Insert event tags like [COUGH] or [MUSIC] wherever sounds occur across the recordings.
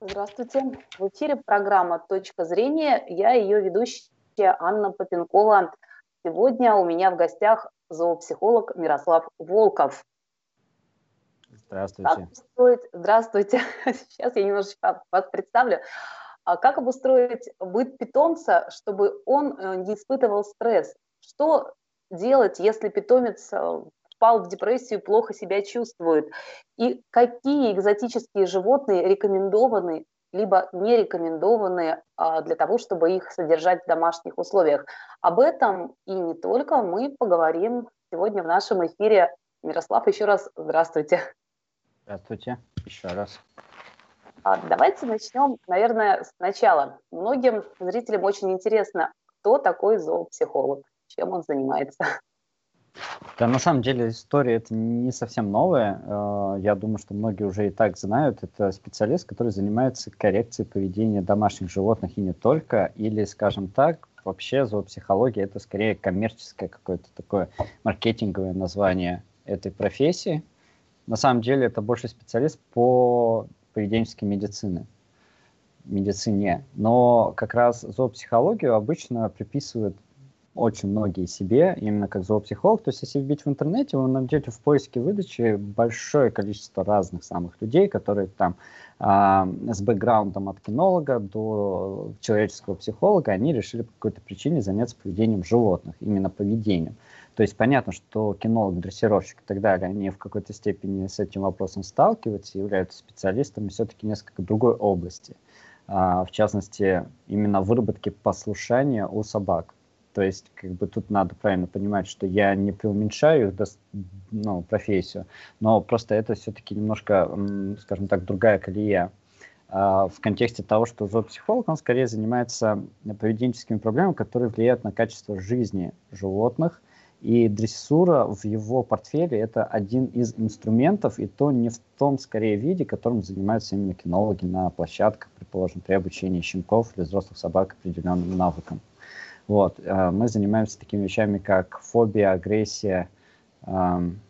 Здравствуйте. В эфире программа «Точка зрения». Я ее ведущая Анна Попенкова. Сегодня у меня в гостях зоопсихолог Мирослав Волков. Здравствуйте. Как устроить... Здравствуйте. [LAUGHS] Сейчас я немножечко вас представлю. А как обустроить быт питомца, чтобы он э, не испытывал стресс? Что делать, если питомец э, впал в депрессию, плохо себя чувствует? И какие экзотические животные рекомендованы либо не рекомендованы а, для того, чтобы их содержать в домашних условиях. Об этом и не только мы поговорим сегодня в нашем эфире. Мирослав, еще раз здравствуйте. Здравствуйте, еще раз. А, давайте начнем, наверное, сначала. Многим зрителям очень интересно, кто такой зоопсихолог, чем он занимается. Да, на самом деле история это не совсем новая. Э, я думаю, что многие уже и так знают. Это специалист, который занимается коррекцией поведения домашних животных и не только. Или, скажем так, вообще зоопсихология это скорее коммерческое какое-то такое маркетинговое название этой профессии. На самом деле это больше специалист по поведенческой медицине медицине. Но как раз зоопсихологию обычно приписывают очень многие себе, именно как зоопсихолог. То есть, если вбить в интернете, вы найдете в поиске выдачи большое количество разных самых людей, которые там а, с бэкграундом от кинолога до человеческого психолога, они решили по какой-то причине заняться поведением животных, именно поведением. То есть понятно, что кинолог, дрессировщик и так далее, они в какой-то степени с этим вопросом сталкиваются являются специалистами все-таки несколько другой области. А, в частности, именно выработки послушания у собак. То есть, как бы тут надо правильно понимать, что я не преуменьшаю ну, профессию, но просто это все-таки немножко, скажем так, другая колея а, в контексте того, что зоопсихолог, он скорее занимается поведенческими проблемами, которые влияют на качество жизни животных, и дрессура в его портфеле это один из инструментов, и то не в том, скорее, виде, которым занимаются именно кинологи на площадках, предположим, при обучении щенков или взрослых собак определенным навыкам. Вот. Э, мы занимаемся такими вещами, как фобия, агрессия, эм,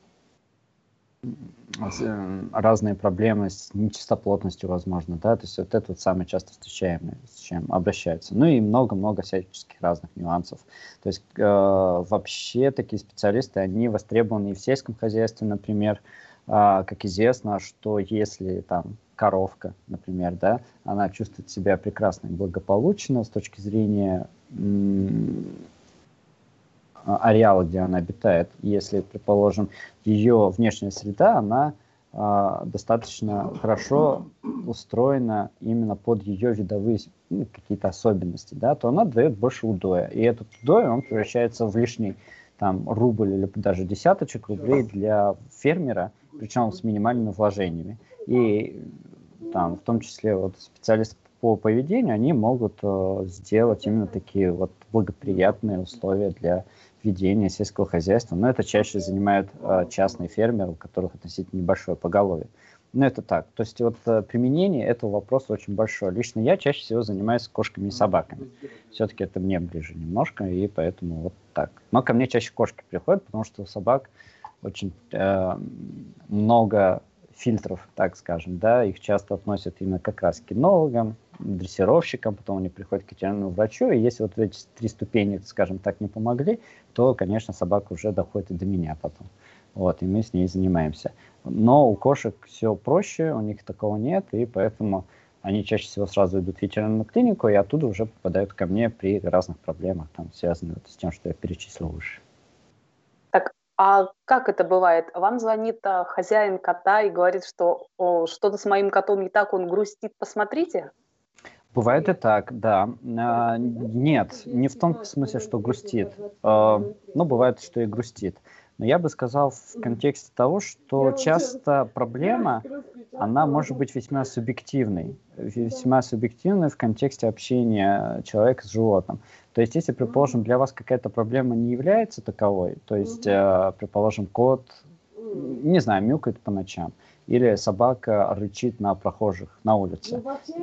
э, разные проблемы с нечистоплотностью, возможно, да, то есть вот это вот самое часто встречаемое, с чем обращаются. Ну и много-много всяческих разных нюансов. То есть э, вообще такие специалисты, они востребованы и в сельском хозяйстве, например, э, как известно, что если там коровка, например, да, она чувствует себя прекрасно и благополучно с точки зрения ареала, где она обитает. Если, предположим, ее внешняя среда, она э, достаточно хорошо устроена именно под ее видовые ну, какие-то особенности, да, то она дает больше удоя. И этот удой, он превращается в лишний там рубль или даже десяточек рублей для фермера, причем с минимальными вложениями. И там, в том числе вот специалисты по поведению, они могут э, сделать именно такие вот благоприятные условия для ведения сельского хозяйства. Но это чаще занимают э, частные фермеры, у которых относительно небольшое поголовье. Но это так. То есть вот э, применение этого вопроса очень большое. Лично я чаще всего занимаюсь кошками и собаками. Все-таки это мне ближе немножко, и поэтому вот так. Но ко мне чаще кошки приходят, потому что у собак очень э, много фильтров, так скажем, да, их часто относят именно как раз к кинологам, дрессировщикам, потом они приходят к ветеринарному врачу, и если вот эти три ступени, скажем так, не помогли, то, конечно, собака уже доходит и до меня потом. Вот, и мы с ней занимаемся. Но у кошек все проще, у них такого нет, и поэтому они чаще всего сразу идут в ветеринарную клинику, и оттуда уже попадают ко мне при разных проблемах, там, связанных с тем, что я перечислил выше. А как это бывает? Вам звонит а, хозяин кота и говорит, что что-то с моим котом не так, он грустит, посмотрите? Бывает и так, да. А, нет, не в том смысле, что грустит. А, но бывает, что и грустит. Но я бы сказал в контексте того, что часто [LAUGHS] проблема, она может быть весьма субъективной. Весьма субъективной в контексте общения человека с животным. То есть, если, предположим, для вас какая-то проблема не является таковой, то есть, э, предположим, кот, не знаю, мяукает по ночам, или собака рычит на прохожих на улице,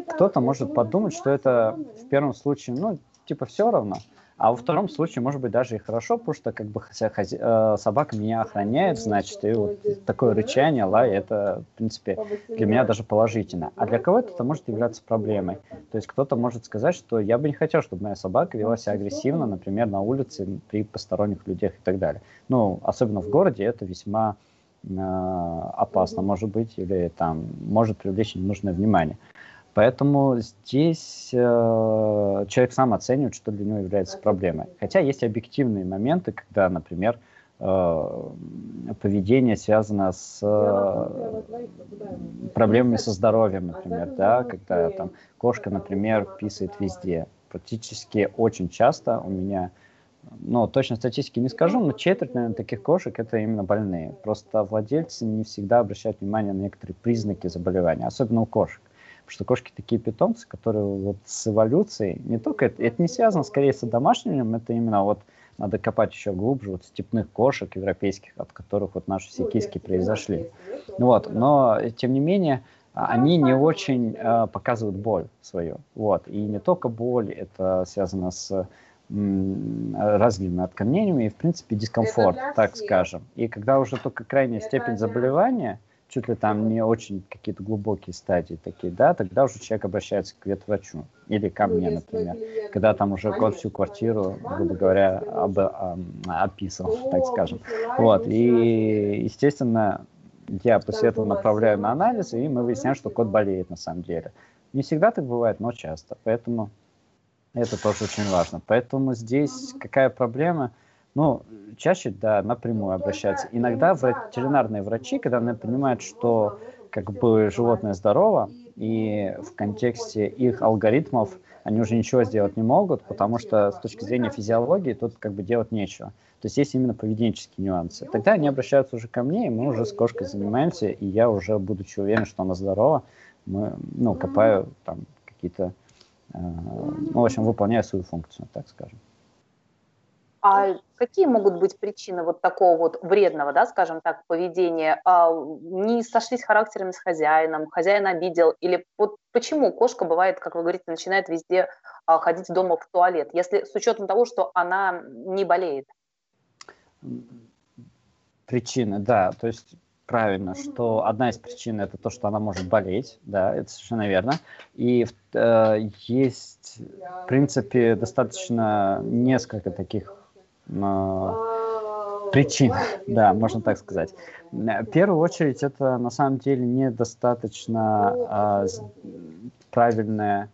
кто-то может подумать, что это в первом случае, ну, типа, все равно, А во втором случае, может быть, даже и хорошо, потому что как бы хази... э, собака меня охраняет, значит, и вот такое рычание, лай, это, в принципе, для меня даже положительно. А для кого-то это может являться проблемой. То есть кто-то может сказать, что я бы не хотел, чтобы моя собака вела себя агрессивно, например, на улице при посторонних людях и так далее. Ну, особенно в городе это весьма опасно, может быть, или там может привлечь ненужное внимание. Поэтому здесь э, человек сам оценивает, что для него является проблемой. Хотя есть объективные моменты, когда, например, э, поведение связано с э, проблемами со здоровьем, например, да, когда там кошка, например, писает везде. Практически очень часто у меня, ну, точно статистики не скажу, но четверть, наверное, таких кошек это именно больные. Просто владельцы не всегда обращают внимание на некоторые признаки заболевания, особенно у кошек. Потому что кошки такие питомцы, которые вот с эволюцией, не только это, это не связано скорее с домашним, это именно вот надо копать еще глубже, вот степных кошек европейских, от которых вот наши все киски произошли. Ну вот, но тем не менее, они не очень э, показывают боль свою. Вот. И не только боль, это связано с разными отклонениями и, в принципе, дискомфорт, так скажем. И когда уже только крайняя степень заболевания – чуть ли там не очень какие-то глубокие стадии такие, да, тогда уже человек обращается к ветврачу или ко ну, мне, например, когда там уже всю квартиру, грубо говоря, об, описал, так скажем. Вот, и, естественно, я после этого направляю на анализ, и мы выясняем, что кот болеет на самом деле. Не всегда так бывает, но часто, поэтому это тоже очень важно. Поэтому здесь какая проблема – ну, чаще, да, напрямую обращаются. Иногда ветеринарные врачи, когда они понимают, что как бы животное здорово, и в контексте их алгоритмов они уже ничего сделать не могут, потому что с точки зрения физиологии тут как бы делать нечего. То есть есть именно поведенческие нюансы. Тогда они обращаются уже ко мне, и мы уже с кошкой занимаемся, и я уже, будучи уверен, что она здорова, мы, ну, копаю там какие-то, ну, в общем, выполняю свою функцию, так скажем. А какие могут быть причины вот такого вот вредного, да, скажем так, поведения? А, не сошлись характерами с хозяином, хозяин обидел, или вот почему кошка бывает, как вы говорите, начинает везде а, ходить дома в туалет, если с учетом того, что она не болеет? Причины, да, то есть правильно, что одна из причин это то, что она может болеть, да, это совершенно верно. И э, есть, в принципе, достаточно несколько таких причин, [LAUGHS] да, можно так сказать. В первую очередь, это на самом деле недостаточно правильная а,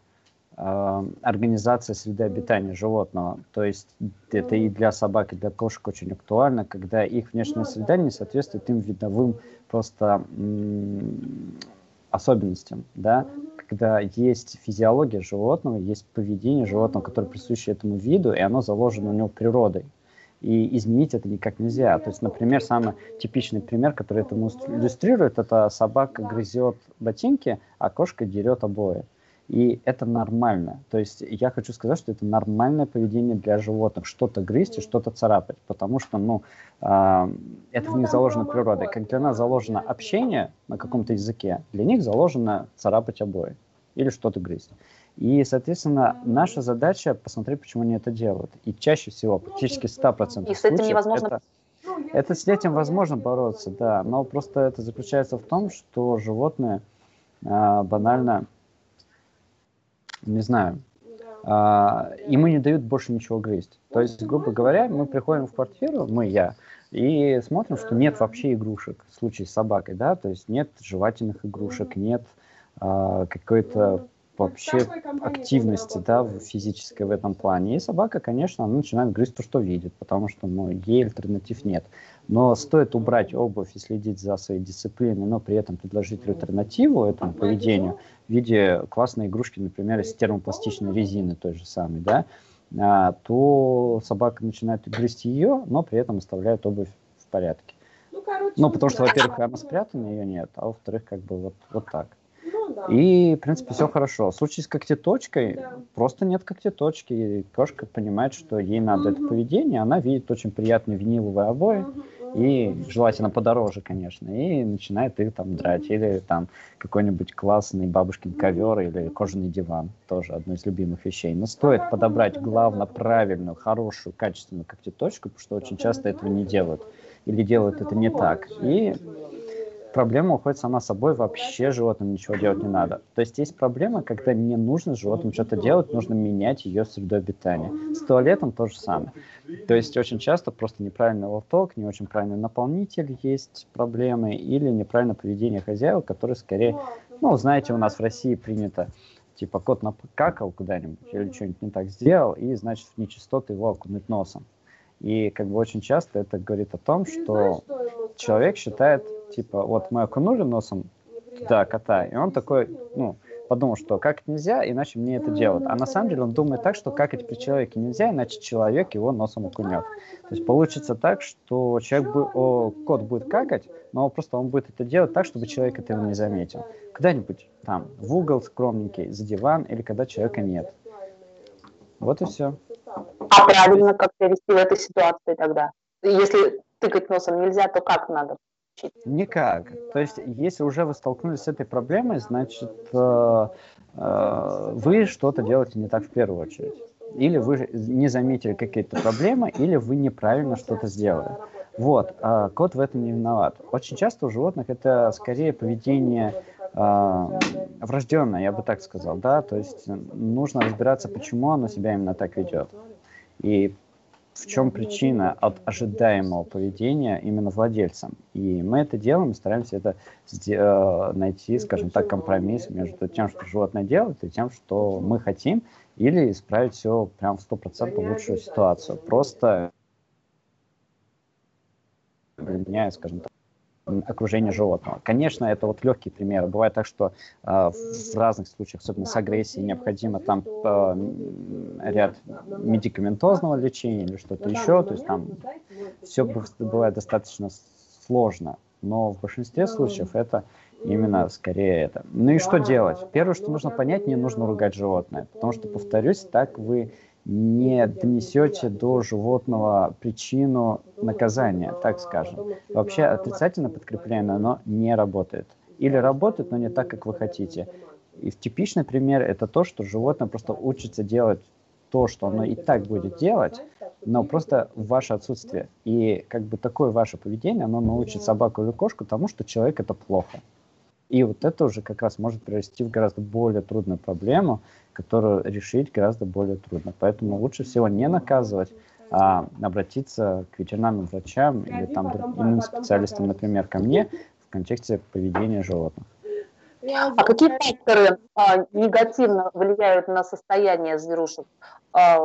организация среды обитания животного. То есть это и для собак, и для кошек очень актуально, когда их внешняя среда не соответствует им видовым просто особенностям, да, когда есть физиология животного, есть поведение животного, которое присуще этому виду, и оно заложено у него природой. И изменить это никак нельзя. То есть, например, самый типичный пример, который это иллюстрирует, это собака грызет ботинки, а кошка дерет обои. И это нормально. То есть я хочу сказать, что это нормальное поведение для животных. Что-то грызть и что-то царапать. Потому что ну, э, это в них заложено природой. Как для нас заложено общение на каком-то языке, для них заложено царапать обои или что-то грызть. И, соответственно, наша задача посмотреть, почему они это делают. И чаще всего, практически 100% И с этим невозможно... Это, это с этим возможно бороться, да. Но просто это заключается в том, что животные а, банально, не знаю, а, ему не дают больше ничего грызть. То есть, грубо говоря, мы приходим в квартиру, мы, я, и смотрим, что нет вообще игрушек в случае с собакой, да, то есть нет жевательных игрушек, нет а, какой-то вообще активности да, физической в этом плане. И собака, конечно, она начинает грызть то, что видит, потому что ну, ей альтернатив нет. Но стоит убрать обувь и следить за своей дисциплиной, но при этом предложить альтернативу этому поведению в виде классной игрушки, например, из термопластичной резины той же самой, да, а, то собака начинает грызть ее, но при этом оставляет обувь в порядке. Ну, короче, ну потому что, во-первых, она спрятана, ее нет, а во-вторых, как бы вот, вот так. И, в принципе, все хорошо. В случае с когтеточкой да. просто нет когтеточки. И кошка понимает, что ей надо это поведение. Она видит очень приятные виниловые обои. И желательно подороже, конечно, и начинает их там драть. Или там какой-нибудь классный бабушкин ковер или кожаный диван, тоже одно из любимых вещей. Но стоит подобрать, главное, правильную, хорошую, качественную когтеточку, потому что очень часто этого не делают. Или делают это не так. И проблема уходит сама собой, вообще животным ничего делать не надо. То есть есть проблема, когда не нужно животным что-то делать, нужно менять ее среду обитания. С туалетом то же самое. То есть очень часто просто неправильный лоток, не очень правильный наполнитель есть проблемы, или неправильное поведение хозяев, которые скорее, ну, знаете, у нас в России принято, типа кот накакал куда-нибудь или что-нибудь не так сделал, и, значит, в нечистоты его окунуть носом. И как бы очень часто это говорит о том, что человек считает, типа, вот мы окунули носом туда кота, и он такой, ну, подумал, что как нельзя, иначе мне это делают. А на самом деле он думает так, что как это при человеке нельзя, иначе человек его носом окунет. То есть получится так, что человек бы, о, кот будет какать, но просто он будет это делать так, чтобы человек этого не заметил. Куда-нибудь там, в угол скромненький, за диван, или когда человека нет. Вот и все. А правильно как себя вести в этой ситуации тогда? Если тыкать носом нельзя, то как надо? Никак. То есть, если уже вы столкнулись с этой проблемой, значит, э, э, вы что-то делаете не так в первую очередь. Или вы не заметили какие-то проблемы, или вы неправильно что-то сделали. Вот, а кот в этом не виноват. Очень часто у животных это скорее поведение э, врожденное, я бы так сказал, да, то есть нужно разбираться, почему оно себя именно так ведет. И в чем причина от ожидаемого поведения именно владельцам. И мы это делаем, стараемся это э, найти, скажем так, компромисс между тем, что животное делает, и тем, что мы хотим, или исправить все прям в 100% лучшую ситуацию. Просто меняя, скажем так, окружение животного. Конечно, это вот легкий пример. Бывает так, что э, в разных случаях, особенно с агрессией, необходимо там э, ряд медикаментозного лечения или что-то еще. То есть там все бывает достаточно сложно. Но в большинстве случаев это именно скорее это. Ну и что делать? Первое, что нужно понять, не нужно ругать животное. Потому что, повторюсь, так вы не донесете до животного причину наказания, так скажем. Вообще отрицательно подкрепляемое, оно не работает. Или работает, но не так, как вы хотите. И типичный пример это то, что животное просто учится делать то, что оно и так будет делать, но просто в ваше отсутствие. И как бы такое ваше поведение, оно научит собаку или кошку тому, что человек это плохо. И вот это уже как раз может привести в гораздо более трудную проблему, которую решить гораздо более трудно. Поэтому лучше всего не наказывать, а обратиться к ветеринарным врачам или там иным специалистам, например, ко мне в контексте поведения животных. А какие факторы а, негативно влияют на состояние зверушек, а,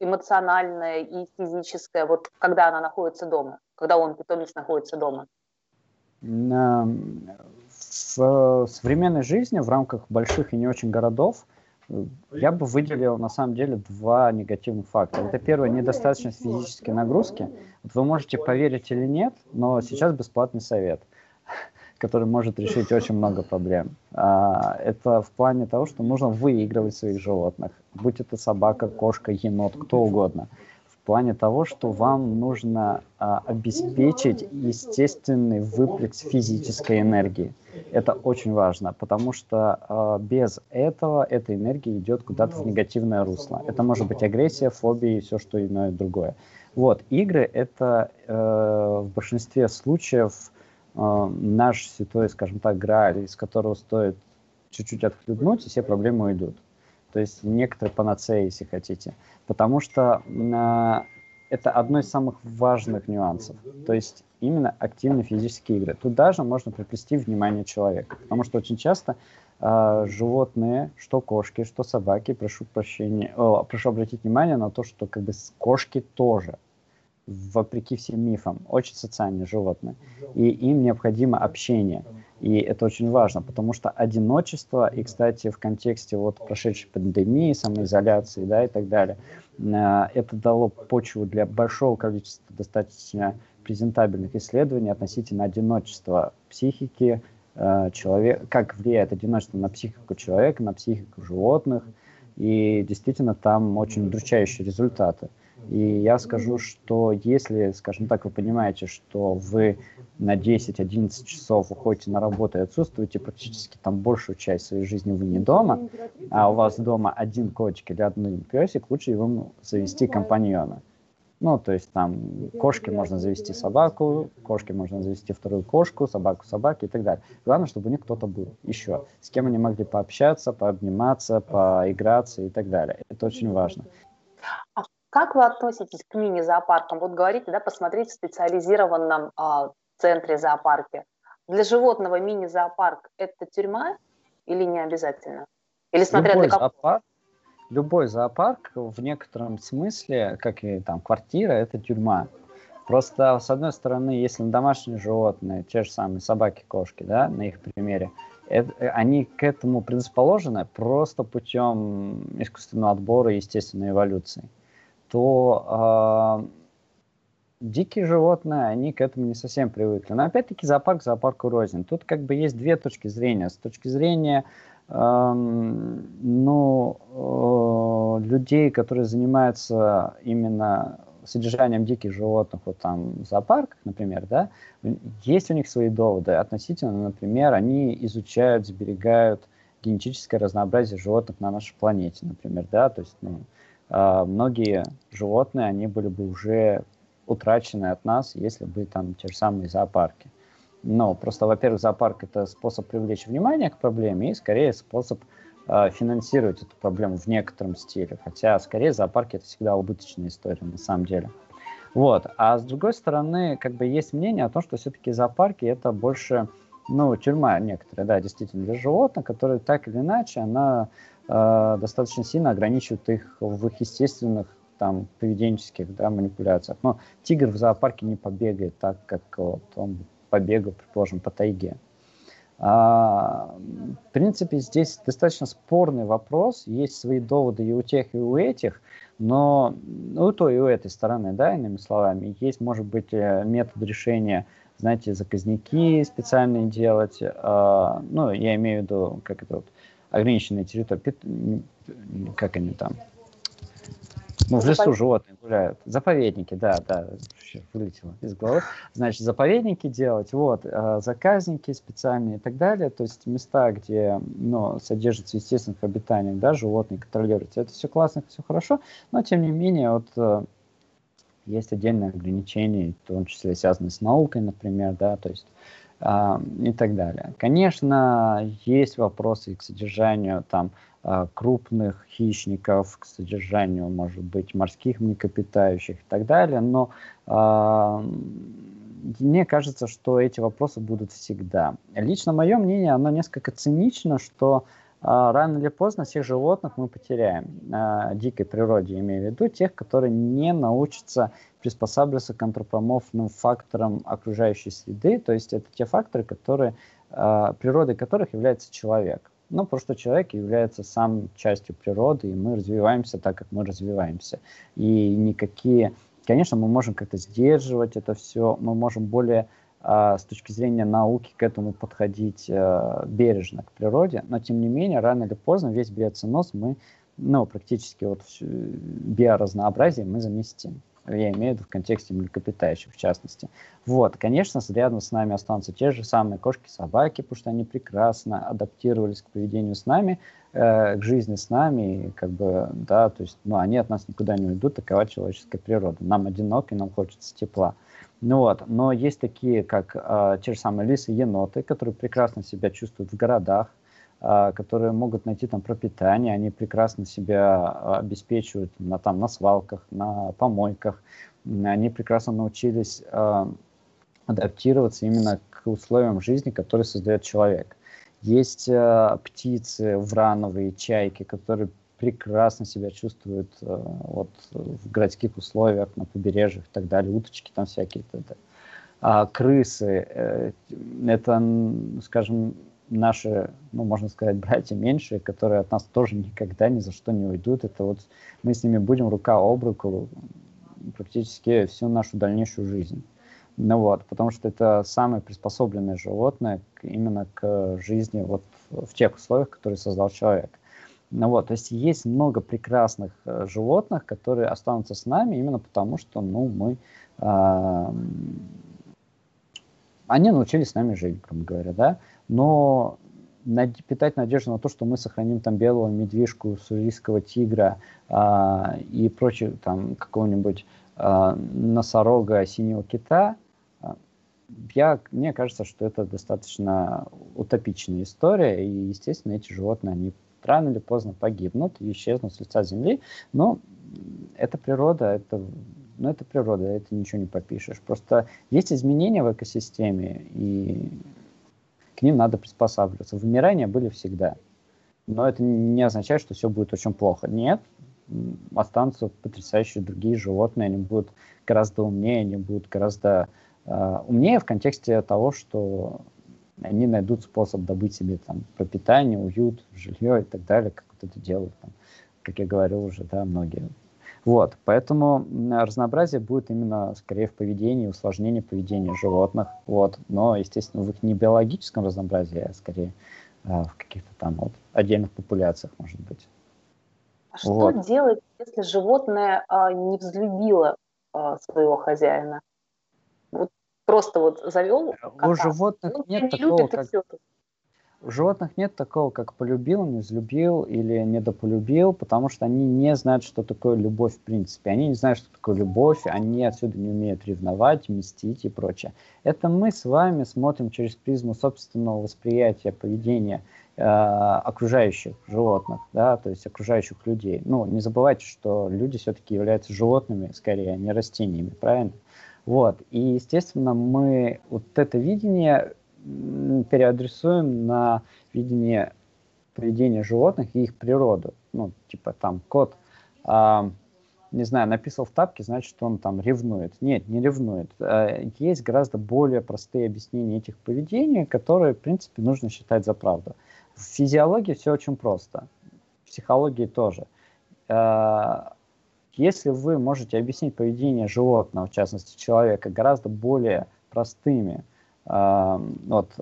эмоциональное и физическое, вот когда она находится дома, когда он, питомец, находится дома? В современной жизни в рамках больших и не очень городов я бы выделил на самом деле два негативных фактора. Это первое, недостаточность физической нагрузки. Вот вы можете поверить или нет, но сейчас бесплатный совет, [LAUGHS] который может решить очень много проблем. А, это в плане того, что нужно выигрывать своих животных, будь это собака, кошка, енот, кто угодно плане того, что вам нужно а, обеспечить естественный выплеск физической энергии. Это очень важно, потому что а, без этого эта энергия идет куда-то в негативное русло. Это может быть агрессия, фобия и все что иное другое. Вот, игры — это э, в большинстве случаев э, наш святой, скажем так, грааль, из которого стоит чуть-чуть отхлебнуть, и все проблемы уйдут. То есть некоторые панацеи, если хотите потому что э, это одно из самых важных нюансов. То есть именно активные физические игры. Туда же можно приплести внимание человека, потому что очень часто э, животные, что кошки, что собаки, прошу прощения, о, прошу обратить внимание на то, что как бы кошки тоже вопреки всем мифам, очень социальные животные. И им необходимо общение. И это очень важно, потому что одиночество, и, кстати, в контексте вот прошедшей пандемии, самоизоляции, да, и так далее, э, это дало почву для большого количества достаточно презентабельных исследований относительно одиночества психики э, человека, как влияет одиночество на психику человека, на психику животных, и действительно там очень удручающие результаты. И я скажу, что если, скажем так, вы понимаете, что вы на 10-11 часов уходите на работу и отсутствуете практически там большую часть своей жизни вы не дома, а у вас дома один котик или один песик, лучше ему завести компаньона. Ну, то есть там кошки можно завести собаку, кошки можно завести вторую кошку, собаку собаки и так далее. Главное, чтобы у них кто-то был еще, с кем они могли пообщаться, пообниматься, поиграться и так далее. Это очень важно. Как вы относитесь к мини-зоопаркам? Вот говорите, да, посмотреть в специализированном а, центре зоопарке. Для животного мини-зоопарк – это тюрьма или не обязательно? Или смотря Любой для кого? Зоопарк, любой зоопарк в некотором смысле, как и там квартира, это тюрьма. Просто, с одной стороны, если на домашние животные, те же самые собаки, кошки, да, на их примере, это, они к этому предрасположены просто путем искусственного отбора и естественной эволюции, то э, дикие животные, они к этому не совсем привыкли. Но опять-таки зоопарк зоопарку рознь. Тут как бы есть две точки зрения. С точки зрения эм, ну, э, людей, которые занимаются именно содержанием диких животных вот там в зоопарках, например, да, есть у них свои доводы относительно, например, они изучают, сберегают генетическое разнообразие животных на нашей планете, например, да, то есть ну, многие животные, они были бы уже утрачены от нас, если бы там те же самые зоопарки. Но просто, во-первых, зоопарк это способ привлечь внимание к проблеме и скорее способ э, финансировать эту проблему в некотором стиле. Хотя, скорее, зоопарки это всегда убыточная история на самом деле. Вот. А с другой стороны, как бы есть мнение о том, что все-таки зоопарки это больше, ну, тюрьма некоторая, да, действительно, для животных, которые так или иначе, она достаточно сильно ограничивает их в их естественных там поведенческих да, манипуляциях. Но тигр в зоопарке не побегает так, как вот он побегал, предположим, по тайге. А, в принципе, здесь достаточно спорный вопрос. Есть свои доводы и у тех, и у этих, но ну, у той, и у этой стороны, да, иными словами, есть, может быть, э, метод решения, знаете, заказники специальные делать. А, ну, я имею в виду, как это вот, ограниченные территории, как они там, ну, в лесу животные гуляют. Заповедники, да, да, вылетело из головы. Значит, заповедники делать, вот, э, заказники специальные и так далее, то есть места, где, ну, содержатся естественных обитаний, да, животные контролируются. Это все классно, все хорошо, но, тем не менее, вот, э, есть отдельные ограничения, в том числе связанные с наукой, например, да, то есть и так далее. Конечно, есть вопросы к содержанию там а, крупных хищников, к содержанию, может быть, морских млекопитающих и так далее. Но мне кажется, что эти вопросы будут всегда. Лично мое мнение, оно несколько цинично, что э, рано или поздно всех животных мы потеряем. Э, дикой природе имею в виду тех, которые не научатся приспосабливаться к антропоморфным факторам окружающей среды, то есть это те факторы, которые, э, природой которых является человек. Ну, просто человек является сам частью природы, и мы развиваемся так, как мы развиваемся. И никакие... Конечно, мы можем как-то сдерживать это все, мы можем более с точки зрения науки к этому подходить э, бережно к природе, но тем не менее, рано или поздно весь биоценоз мы, ну, практически вот биоразнообразие мы заместим я имею в виду в контексте млекопитающих в частности. Вот, конечно, рядом с нами останутся те же самые кошки-собаки, потому что они прекрасно адаптировались к поведению с нами, э, к жизни с нами, и как бы, да, то есть, ну, они от нас никуда не уйдут, такова человеческая природа. Нам одиноко, и нам хочется тепла. Ну вот, но есть такие, как э, те же самые лисы, еноты, которые прекрасно себя чувствуют в городах, а, которые могут найти там пропитание, они прекрасно себя а, обеспечивают на, там, на свалках, на помойках, они прекрасно научились э, адаптироваться именно к условиям жизни, которые создает человек. Есть э, птицы, врановые, чайки, которые прекрасно себя чувствуют э, вот, в городских условиях, на побережьях и так далее, уточки там всякие. Далее. А крысы, э, это, скажем, наши, ну, можно сказать, братья меньшие, которые от нас тоже никогда ни за что не уйдут. Это вот мы с ними будем рука об руку практически всю нашу дальнейшую жизнь. Ну вот, потому что это самое приспособленное животное именно к жизни вот в тех условиях, которые создал человек. Ну вот, то есть есть много прекрасных э, животных, которые останутся с нами именно потому, что ну, мы, э, они научились с нами жить, грубо говоря, да, но над, питать надежду на то, что мы сохраним там белого медвежку, сурийского тигра э, и прочее, там, какого-нибудь э, носорога, синего кита, я, мне кажется, что это достаточно утопичная история, и, естественно, эти животные, они рано или поздно погибнут и исчезнут с лица Земли, но это природа, это, ну, это природа, это ничего не попишешь. Просто есть изменения в экосистеме, и к ним надо приспосабливаться. Вымирания были всегда. Но это не означает, что все будет очень плохо. Нет, останутся потрясающие другие животные, они будут гораздо умнее, они будут гораздо э, умнее в контексте того, что они найдут способ добыть себе там пропитание, уют, жилье и так далее, как вот это делают, там, как я говорил уже, да, многие. Вот, поэтому разнообразие будет именно скорее в поведении, усложнении поведения животных, вот, но, естественно, в их не биологическом разнообразии, а скорее а, в каких-то там вот отдельных популяциях, может быть. А что вот. делать, если животное а, не взлюбило а, своего хозяина? Вот просто вот завел кота. У животных ну, нет не такого, любит, как... У животных нет такого, как полюбил, не взлюбил или недополюбил, потому что они не знают, что такое любовь в принципе. Они не знают, что такое любовь, они отсюда не умеют ревновать, мстить и прочее. Это мы с вами смотрим через призму собственного восприятия поведения э, окружающих животных, да, то есть окружающих людей. Ну, не забывайте, что люди все-таки являются животными, скорее, а не растениями, правильно? Вот. И, естественно, мы вот это видение переадресуем на видение поведения животных и их природу. Ну, типа там кот, а, не знаю, написал в тапке, значит, он там ревнует. Нет, не ревнует. А, есть гораздо более простые объяснения этих поведений, которые, в принципе, нужно считать за правду. В физиологии все очень просто. В психологии тоже. А, если вы можете объяснить поведение животного, в частности человека, гораздо более простыми э, вот,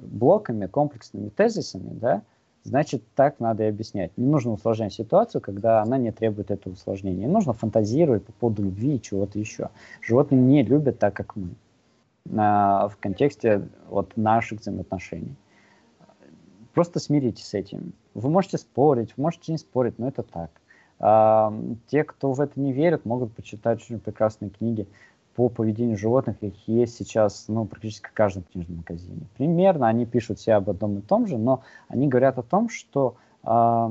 блоками, комплексными тезисами, да, значит, так надо и объяснять. Не нужно усложнять ситуацию, когда она не требует этого усложнения. Не нужно фантазировать по поводу любви и чего-то еще. Животные не любят так, как мы на, в контексте вот, наших взаимоотношений. Просто смиритесь с этим. Вы можете спорить, вы можете не спорить, но это так. Те, кто в это не верят, могут почитать очень прекрасные книги по поведению животных, их есть сейчас ну, практически в каждом книжном магазине. Примерно они пишут все об одном и том же, но они говорят о том, что э,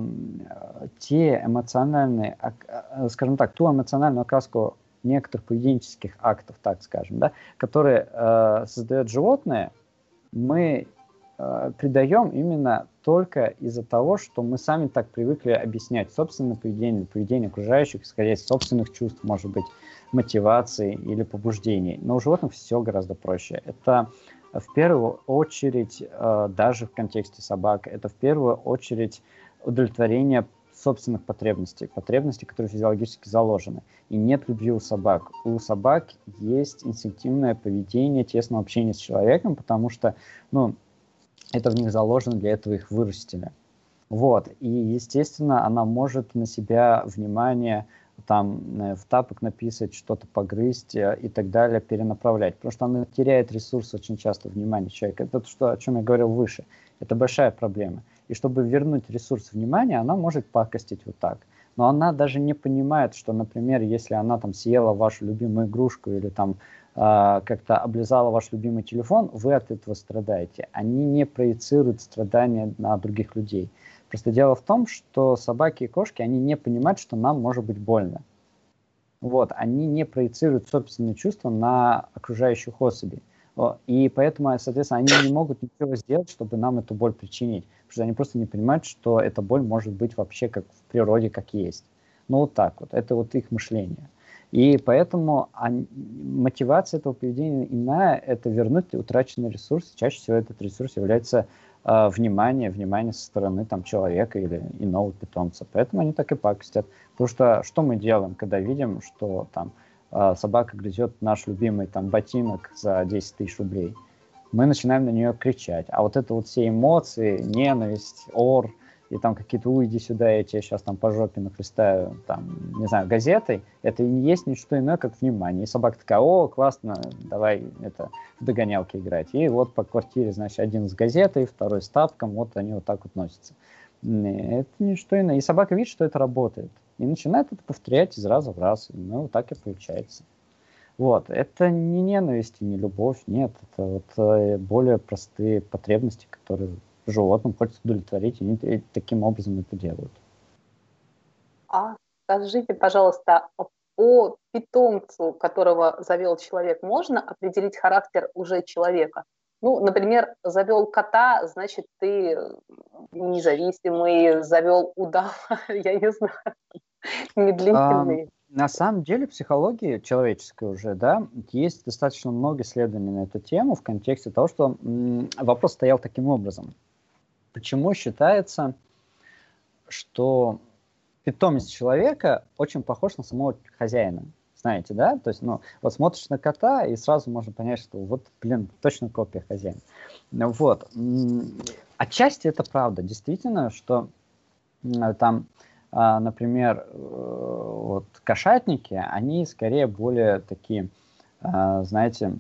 те эмоциональные, э, скажем так, ту эмоциональную окраску некоторых поведенческих актов, так скажем, да, которые э, создает животное, мы э, придаем именно только из-за того, что мы сами так привыкли объяснять собственное поведение, поведение окружающих, исходя из собственных чувств, может быть, мотивации или побуждений. Но у животных все гораздо проще. Это в первую очередь, э, даже в контексте собак, это в первую очередь удовлетворение собственных потребностей, потребностей, которые физиологически заложены. И нет любви у собак. У собак есть инстинктивное поведение, тесное общение с человеком, потому что, ну, это в них заложено, для этого их вырастили. Вот, и, естественно, она может на себя внимание там э, в тапок написать, что-то погрызть э, и так далее, перенаправлять. Потому что она теряет ресурс очень часто внимания человека. Это то, что, о чем я говорил выше. Это большая проблема. И чтобы вернуть ресурс внимания, она может пакостить вот так. Но она даже не понимает, что, например, если она там съела вашу любимую игрушку или там как-то облизала ваш любимый телефон, вы от этого страдаете. Они не проецируют страдания на других людей. Просто дело в том, что собаки и кошки, они не понимают, что нам может быть больно. Вот, они не проецируют собственные чувства на окружающих особей. И поэтому, соответственно, они не могут ничего сделать, чтобы нам эту боль причинить. Потому что они просто не понимают, что эта боль может быть вообще как в природе, как есть. Ну вот так вот. Это вот их мышление. И поэтому мотивация этого поведения иная – это вернуть утраченный ресурс. Чаще всего этот ресурс является э, внимание, внимание со стороны там, человека или иного питомца. Поэтому они так и пакостят. Потому что что мы делаем, когда видим, что там э, собака грызет наш любимый там ботинок за 10 тысяч рублей? Мы начинаем на нее кричать. А вот это вот все эмоции, ненависть, ор – и там какие-то уйди сюда, я тебе сейчас там по жопе нахлестаю, там, не знаю, газетой, это не есть ничто иное, как внимание. И собака такая, о, классно, давай это в догонялки играть. И вот по квартире, значит, один с газетой, второй с тапком, вот они вот так вот носятся. Это не что иное. И собака видит, что это работает. И начинает это повторять из раза в раз. Ну, так и получается. Вот. Это не ненависть и не любовь, нет. Это вот э, более простые потребности, которые животным хочется удовлетворить, и они таким образом это делают. А скажите, пожалуйста, по питомцу, которого завел человек, можно определить характер уже человека? Ну, например, завел кота, значит, ты независимый, завел удава, [LAUGHS] я не знаю, медлительный. А, на самом деле психологии человеческой уже, да, есть достаточно много исследований на эту тему в контексте того, что м, вопрос стоял таким образом. Почему считается, что питомец человека очень похож на самого хозяина? знаете, да? То есть, ну, вот смотришь на кота, и сразу можно понять, что вот, блин, точно копия хозяина. Вот. Отчасти это правда. Действительно, что там, а, например, э, вот кошатники, они скорее более такие, а, знаете,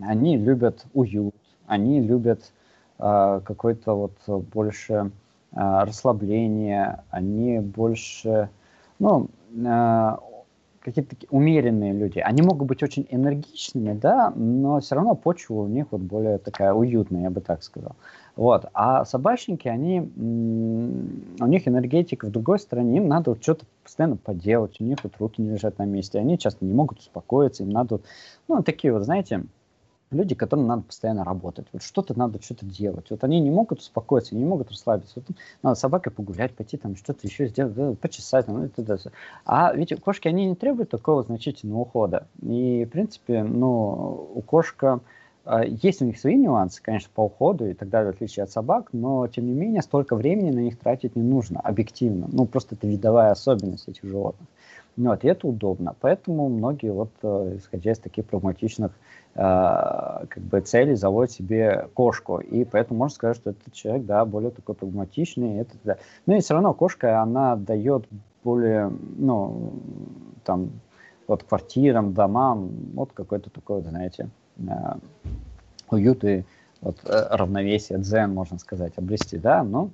они любят уют, они любят а, какой-то вот больше расслабление, они больше, ну, какие-то такие умеренные люди. Они могут быть очень энергичными, да, но все равно почва у них вот более такая уютная, я бы так сказал. Вот. А собачники, они, у них энергетика в другой стороне, им надо вот что-то постоянно поделать, у них вот руки не лежат на месте, они часто не могут успокоиться, им надо, ну, такие вот, знаете, люди, которым надо постоянно работать. Вот что-то надо что-то делать. Вот они не могут успокоиться, не могут расслабиться. Вот надо с собакой погулять, пойти там что-то еще сделать, почесать. Там, это, это. А ведь кошки, они не требуют такого значительного ухода. И, в принципе, ну, у кошка а, есть у них свои нюансы, конечно, по уходу и так далее, в отличие от собак, но, тем не менее, столько времени на них тратить не нужно, объективно. Ну, просто это видовая особенность этих животных. Ну, вот, и это удобно. Поэтому многие, вот, э, исходя из таких прагматичных э, как бы целей, заводят себе кошку. И поэтому можно сказать, что этот человек, да, более такой прагматичный. Это, да. Но и все равно кошка, она дает более, ну, там, вот квартирам, домам, вот какой-то такой, знаете, э, уют и вот, равновесие, дзен, можно сказать, обрести, да, но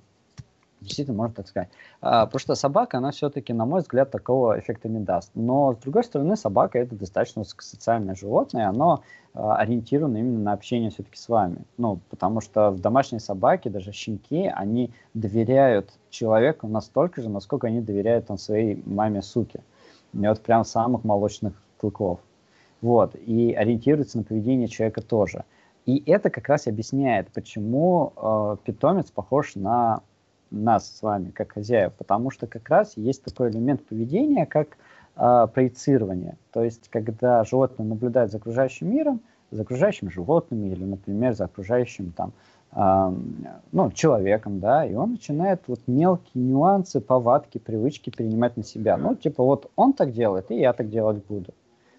Действительно, можно так сказать. А, потому что собака, она все-таки, на мой взгляд, такого эффекта не даст. Но, с другой стороны, собака это достаточно социальное животное, оно а, ориентировано именно на общение все-таки с вами. Ну, потому что в домашней собаке, даже щенки, они доверяют человеку настолько же, насколько они доверяют там, своей маме-суке. И вот прям самых молочных клыков. Вот. И ориентируются на поведение человека тоже. И это как раз объясняет, почему э, питомец похож на нас с вами, как хозяев, потому что как раз есть такой элемент поведения, как э, проецирование. То есть, когда животное наблюдает за окружающим миром, за окружающими животными или, например, за окружающим там, э, ну, человеком, да, и он начинает вот мелкие нюансы, повадки, привычки перенимать на себя. Ну, типа вот он так делает, и я так делать буду.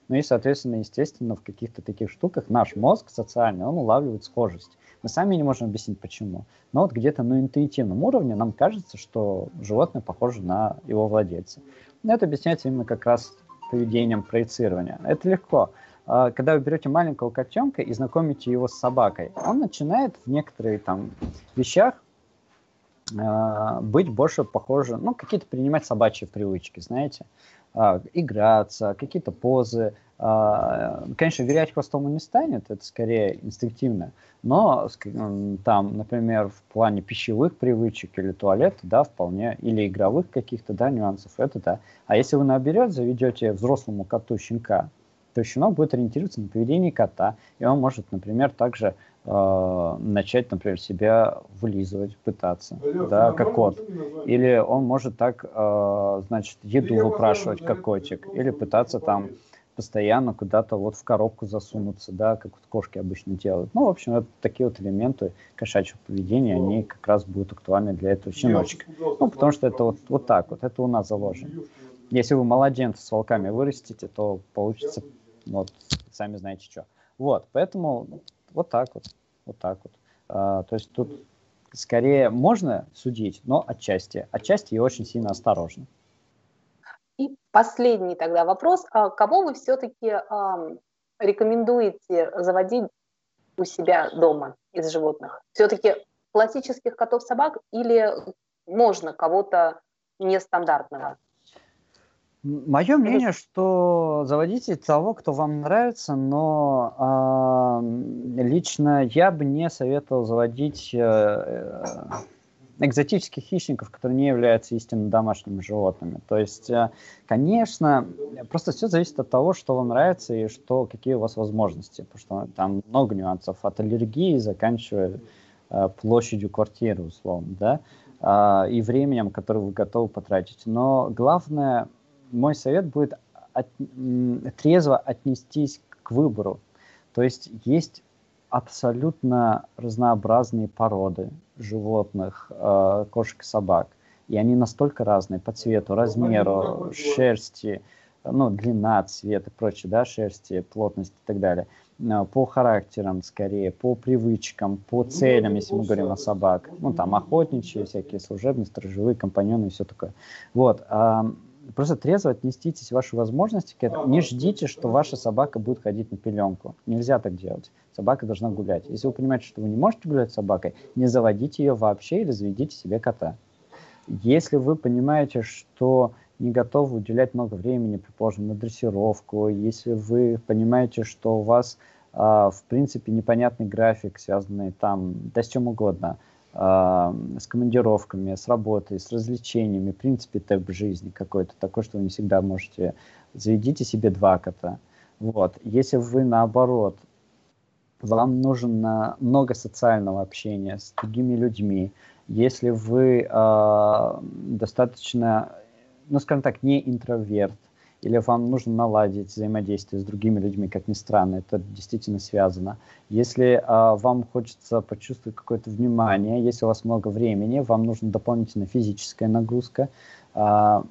Ну и, соответственно, естественно, в каких-то таких штуках наш мозг социальный, он улавливает схожесть. Мы сами не можем объяснить, почему. Но вот где-то на интуитивном уровне нам кажется, что животное похоже на его владельца. Но это объясняется именно как раз поведением проецирования. Это легко. А, когда вы берете маленького котенка и знакомите его с собакой, он начинает в некоторых там вещах а, быть больше похожим, ну, какие-то принимать собачьи привычки, знаете, играться, какие-то позы, а, конечно, вилять хвостом он не станет, это скорее инстинктивно, но там, например, в плане пищевых привычек или туалета, да, вполне, или игровых каких-то, да, нюансов, это да. А если вы наоборот заведете взрослому коту щенка, то щенок будет ориентироваться на поведение кота, и он может, например, также э, начать, например, себя вылизывать, пытаться, Алло, да, как кот. Или он может так, э, значит, еду выпрашивать, как котик, или пытаться там постоянно куда-то вот в коробку засунуться, да, как вот кошки обычно делают. Ну, в общем, это такие вот элементы кошачьего поведения, они как раз будут актуальны для этого щеночка. Ну, потому что это вот, вот так вот, это у нас заложено. Если вы младенца с волками вырастите, то получится, вот, сами знаете что. Вот, поэтому вот так вот, вот так вот. А, то есть тут скорее можно судить, но отчасти. Отчасти и очень сильно осторожно. И последний тогда вопрос. А кого вы все-таки э, рекомендуете заводить у себя дома из животных? Все-таки классических котов-собак или можно кого-то нестандартного? Мое мнение, что заводите того, кто вам нравится, но э, лично я бы не советовал заводить э, э, экзотических хищников, которые не являются истинно домашними животными. То есть, э, конечно, просто все зависит от того, что вам нравится и что, какие у вас возможности, потому что там много нюансов, от аллергии заканчивая э, площадью квартиры, условно, да, э, и временем, которое вы готовы потратить. Но главное мой совет будет от, трезво отнестись к выбору. То есть есть абсолютно разнообразные породы животных, э, кошек и собак. И они настолько разные по цвету, размеру, шерсти, ну, длина, цвет и прочее, да, шерсти, плотность и так далее. По характерам скорее, по привычкам, по целям, если мы говорим о собак. Ну, там охотничьи, всякие служебные, сторожевые, компаньоны и все такое. Вот просто трезво отнеститесь ваши возможности к этому. Не ждите, что ваша собака будет ходить на пеленку. Нельзя так делать. Собака должна гулять. Если вы понимаете, что вы не можете гулять с собакой, не заводите ее вообще или заведите себе кота. Если вы понимаете, что не готовы уделять много времени, предположим, на дрессировку, если вы понимаете, что у вас, э, в принципе, непонятный график, связанный там, да с чем угодно – а, с командировками, с работой, с развлечениями, в принципе, темп жизни какой-то такой, что вы не всегда можете. Заведите себе два кота. Вот. Если вы наоборот, вам нужно много социального общения с другими людьми, если вы э, достаточно, ну, скажем так, не интроверт, или вам нужно наладить взаимодействие с другими людьми, как ни странно, это действительно связано. Если а, вам хочется почувствовать какое-то внимание, если у вас много времени, вам нужна дополнительная физическая нагрузка а,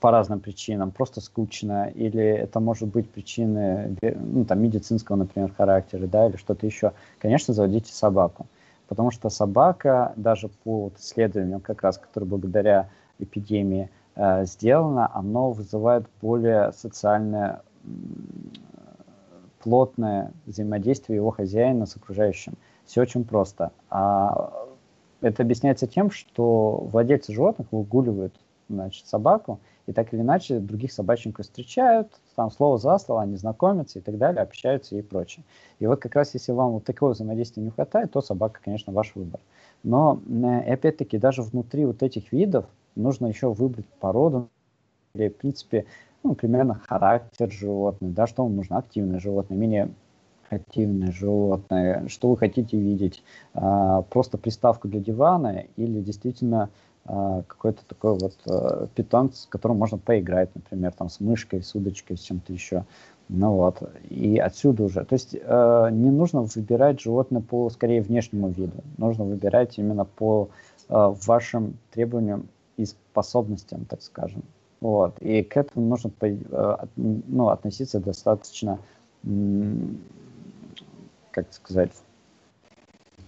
по разным причинам, просто скучно, или это может быть причины ну, там, медицинского, например, характера, да, или что-то еще, конечно, заводите собаку. Потому что собака, даже по вот исследованиям, как раз, которые благодаря эпидемии э, сделано, оно вызывает более социальное плотное взаимодействие его хозяина с окружающим. Все очень просто. А это объясняется тем, что владельцы животных выгуливают значит, собаку, и так или иначе других собачников встречают, там слово за слово, они знакомятся и так далее, общаются и прочее. И вот как раз если вам вот такого взаимодействия не хватает, то собака, конечно, ваш выбор. Но опять-таки даже внутри вот этих видов нужно еще выбрать породу, или, в принципе, ну, примерно характер животного, да, что вам нужно, активное животное, менее активное животное, что вы хотите видеть, а, просто приставку для дивана или действительно а, какой-то такой вот а, питомец, с которым можно поиграть, например, там с мышкой, с удочкой, с чем-то еще. Ну вот, и отсюда уже. То есть э, не нужно выбирать животное по, скорее, внешнему виду. Нужно выбирать именно по э, вашим требованиям и способностям, так скажем. Вот. И к этому нужно э, ну, относиться достаточно, как сказать,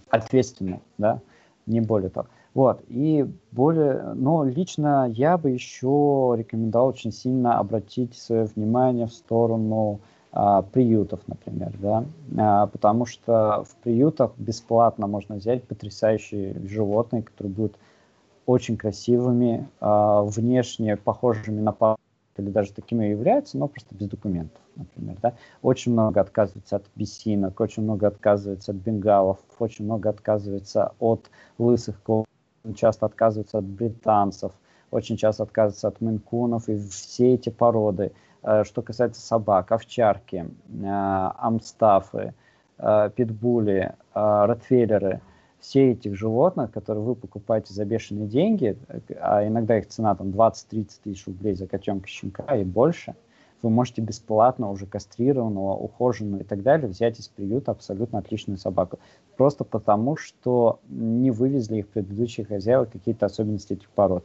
ответственно, да, не более того. Вот, и более, но лично я бы еще рекомендовал очень сильно обратить свое внимание в сторону а, приютов, например, да, а, потому что в приютах бесплатно можно взять потрясающие животные, которые будут очень красивыми, э, внешне похожими на пар или даже такими и являются, но просто без документов, например. Да? Очень много отказывается от бесинок, очень много отказывается от бенгалов, очень много отказывается от лысых кот, часто отказывается от британцев, очень часто отказывается от мэнкунов и все эти породы. Э, что касается собак, овчарки, э, амстафы, э, питбули, ротвейлеры – все этих животных, которые вы покупаете за бешеные деньги, а иногда их цена там 20-30 тысяч рублей за котенка, щенка и больше, вы можете бесплатно уже кастрированного, ухоженного и так далее взять из приюта абсолютно отличную собаку. Просто потому, что не вывезли их предыдущие хозяева какие-то особенности этих пород.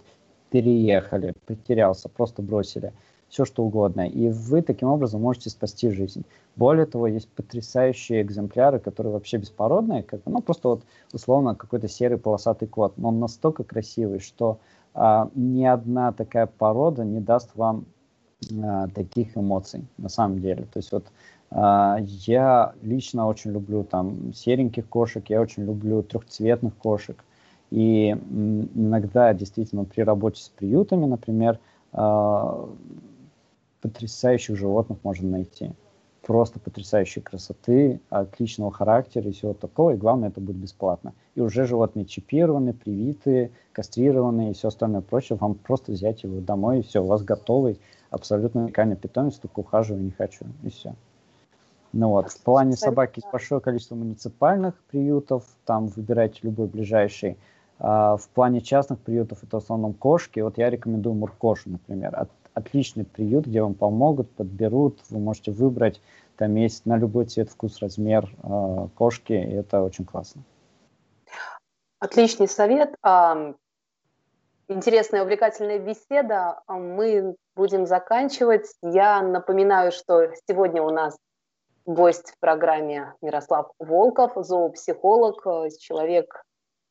Переехали, потерялся, просто бросили. Все что угодно. И вы таким образом можете спасти жизнь. Более того, есть потрясающие экземпляры, которые вообще беспородные, как, ну просто вот условно какой-то серый полосатый кот, но он настолько красивый, что а, ни одна такая порода не даст вам а, таких эмоций на самом деле. То есть вот а, я лично очень люблю там сереньких кошек, я очень люблю трехцветных кошек. И иногда действительно при работе с приютами, например, а, потрясающих животных можно найти. Просто потрясающей красоты, отличного характера и всего такого. И главное, это будет бесплатно. И уже животные чипированы, привиты, кастрированы и все остальное прочее. Вам просто взять его домой, и все, у вас готовый абсолютно уникальный питомец, только ухаживать не хочу. И все. Ну вот, в плане собаки есть большое количество муниципальных приютов, там выбирайте любой ближайший. А в плане частных приютов это в основном кошки. Вот я рекомендую Муркошу, например. От, отличный приют, где вам помогут, подберут. Вы можете выбрать, там есть на любой цвет, вкус, размер э, кошки, и это очень классно. Отличный совет. Интересная, увлекательная беседа. Мы будем заканчивать. Я напоминаю, что сегодня у нас гость в программе Мирослав Волков, зоопсихолог, э, человек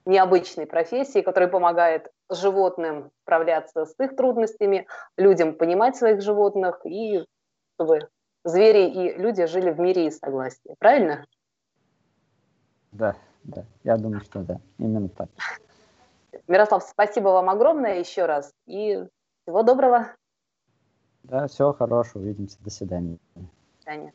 необычной профессии, который помогает животным справляться с их трудностями, людям понимать своих животных и чтобы звери и люди жили в мире и согласии. Правильно? Да, да, я думаю, что да, именно так. Мирослав, спасибо вам огромное еще раз и всего доброго. Да, всего хорошего, увидимся, до свидания. До свидания.